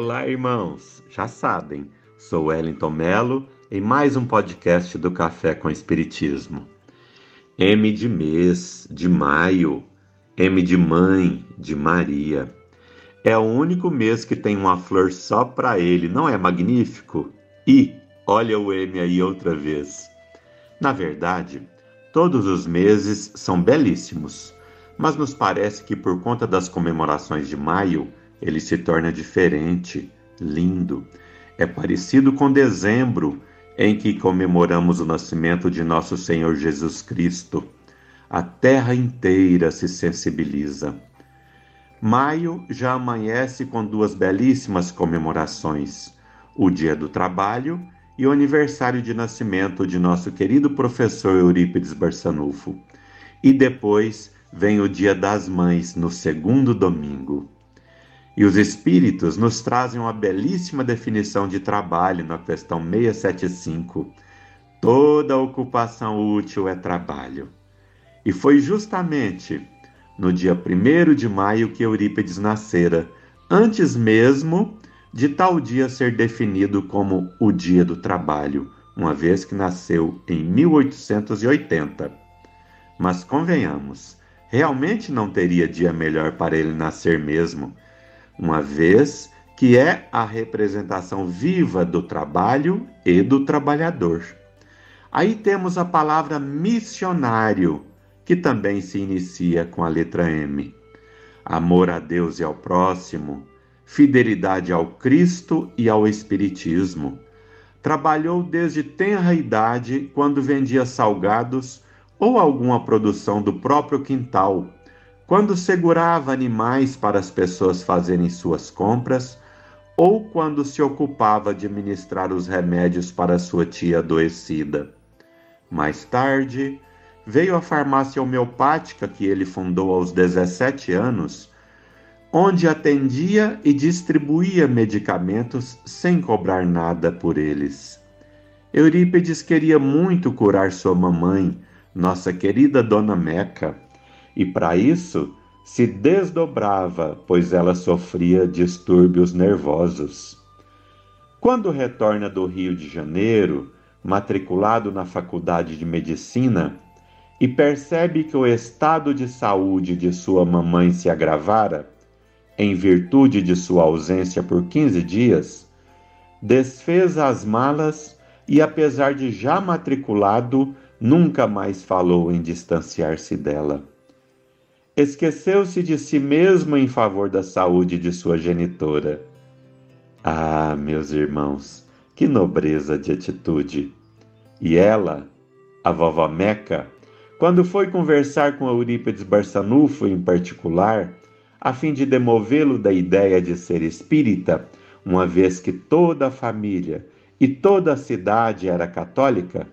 Olá, irmãos. Já sabem, sou Wellington Melo em mais um podcast do Café com Espiritismo. M de mês, de maio, M de mãe, de Maria. É o único mês que tem uma flor só para ele, não é magnífico? E olha o M aí outra vez. Na verdade, todos os meses são belíssimos, mas nos parece que por conta das comemorações de maio, ele se torna diferente, lindo. É parecido com dezembro, em que comemoramos o nascimento de nosso Senhor Jesus Cristo. A terra inteira se sensibiliza. Maio já amanhece com duas belíssimas comemorações: o Dia do Trabalho e o aniversário de nascimento de nosso querido professor Eurípides Barçanufo. E depois vem o Dia das Mães, no segundo domingo. E os Espíritos nos trazem uma belíssima definição de trabalho na questão 675. Toda ocupação útil é trabalho. E foi justamente no dia 1 de maio que Eurípides nascera, antes mesmo de tal dia ser definido como o Dia do Trabalho, uma vez que nasceu em 1880. Mas convenhamos, realmente não teria dia melhor para ele nascer mesmo uma vez que é a representação viva do trabalho e do trabalhador. Aí temos a palavra missionário, que também se inicia com a letra M. Amor a Deus e ao próximo, fidelidade ao Cristo e ao Espiritismo. Trabalhou desde tenra idade quando vendia salgados ou alguma produção do próprio quintal quando segurava animais para as pessoas fazerem suas compras, ou quando se ocupava de ministrar os remédios para sua tia adoecida. Mais tarde, veio a farmácia homeopática que ele fundou aos 17 anos, onde atendia e distribuía medicamentos sem cobrar nada por eles. Eurípides queria muito curar sua mamãe, nossa querida Dona Meca e para isso se desdobrava, pois ela sofria distúrbios nervosos. Quando retorna do Rio de Janeiro, matriculado na Faculdade de Medicina, e percebe que o estado de saúde de sua mamãe se agravara, em virtude de sua ausência por 15 dias, desfez as malas e, apesar de já matriculado, nunca mais falou em distanciar-se dela esqueceu-se de si mesmo em favor da saúde de sua genitora. Ah, meus irmãos, que nobreza de atitude! E ela, a vovó Meca, quando foi conversar com Eurípides Barçanufo em particular, a fim de demovê-lo da ideia de ser espírita, uma vez que toda a família e toda a cidade era católica,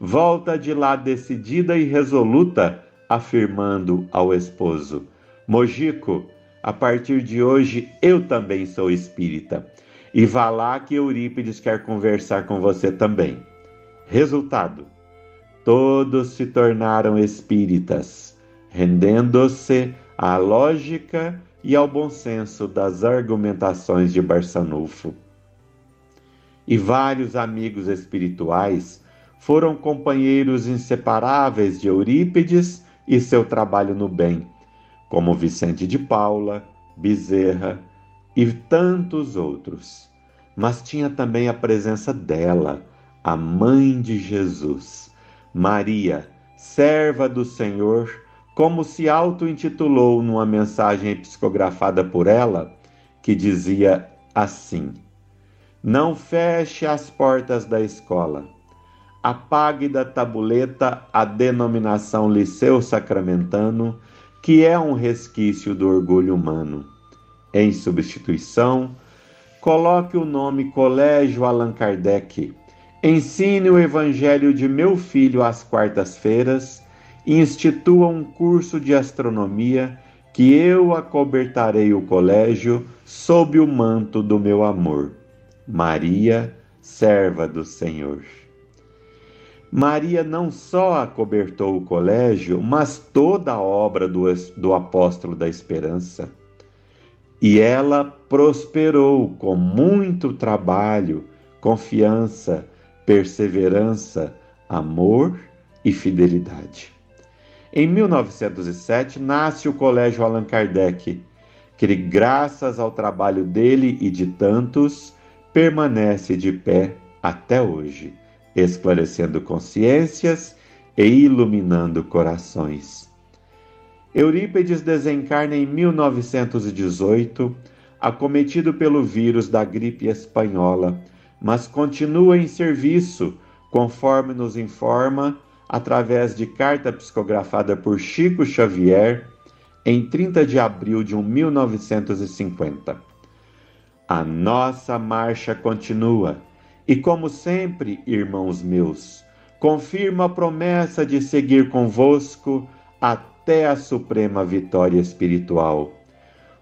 volta de lá decidida e resoluta afirmando ao esposo: Mojico, a partir de hoje eu também sou espírita. E vá lá que Eurípides quer conversar com você também. Resultado: todos se tornaram espíritas, rendendo-se à lógica e ao bom senso das argumentações de Barçanufo. E vários amigos espirituais foram companheiros inseparáveis de Eurípides e seu trabalho no bem, como Vicente de Paula, Bezerra e tantos outros. Mas tinha também a presença dela, a mãe de Jesus, Maria, serva do Senhor, como se auto-intitulou numa mensagem psicografada por ela, que dizia assim: Não feche as portas da escola apague da tabuleta a denominação Liceu Sacramentano, que é um resquício do orgulho humano. Em substituição, coloque o nome Colégio Allan Kardec. Ensine o Evangelho de meu filho às quartas-feiras e institua um curso de astronomia que eu acobertarei o colégio sob o manto do meu amor. Maria, serva do Senhor. Maria não só acobertou o colégio, mas toda a obra do, do apóstolo da esperança. e ela prosperou com muito trabalho, confiança, perseverança, amor e fidelidade. Em 1907 nasce o Colégio Allan Kardec, que, graças ao trabalho dele e de tantos, permanece de pé até hoje, esclarecendo consciências e iluminando corações. Eurípides desencarna em 1918, acometido pelo vírus da gripe espanhola, mas continua em serviço, conforme nos informa através de carta psicografada por Chico Xavier em 30 de abril de 1950. A nossa marcha continua e, como sempre, irmãos meus, confirmo a promessa de seguir convosco até a suprema vitória espiritual.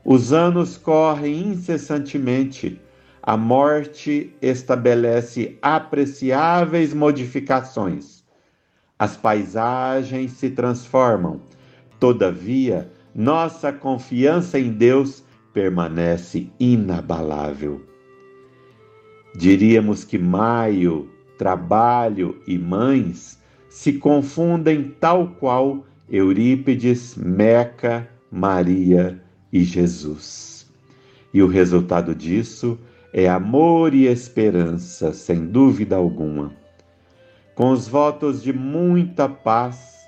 Os anos correm incessantemente, a morte estabelece apreciáveis modificações. As paisagens se transformam, todavia, nossa confiança em Deus permanece inabalável. Diríamos que maio, trabalho e mães se confundem tal qual Eurípides, Meca, Maria e Jesus. E o resultado disso é amor e esperança, sem dúvida alguma. Com os votos de muita paz,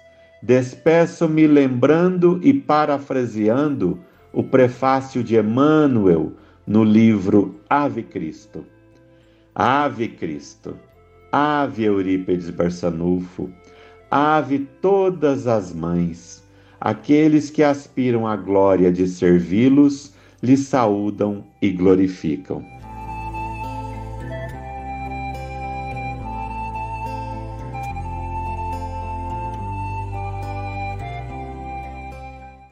despeço-me lembrando e parafraseando o prefácio de Emmanuel no livro Ave Cristo. Ave Cristo, Ave Eurípides Barçanufo, Ave todas as mães, aqueles que aspiram à glória de servi-los, lhe saúdam e glorificam.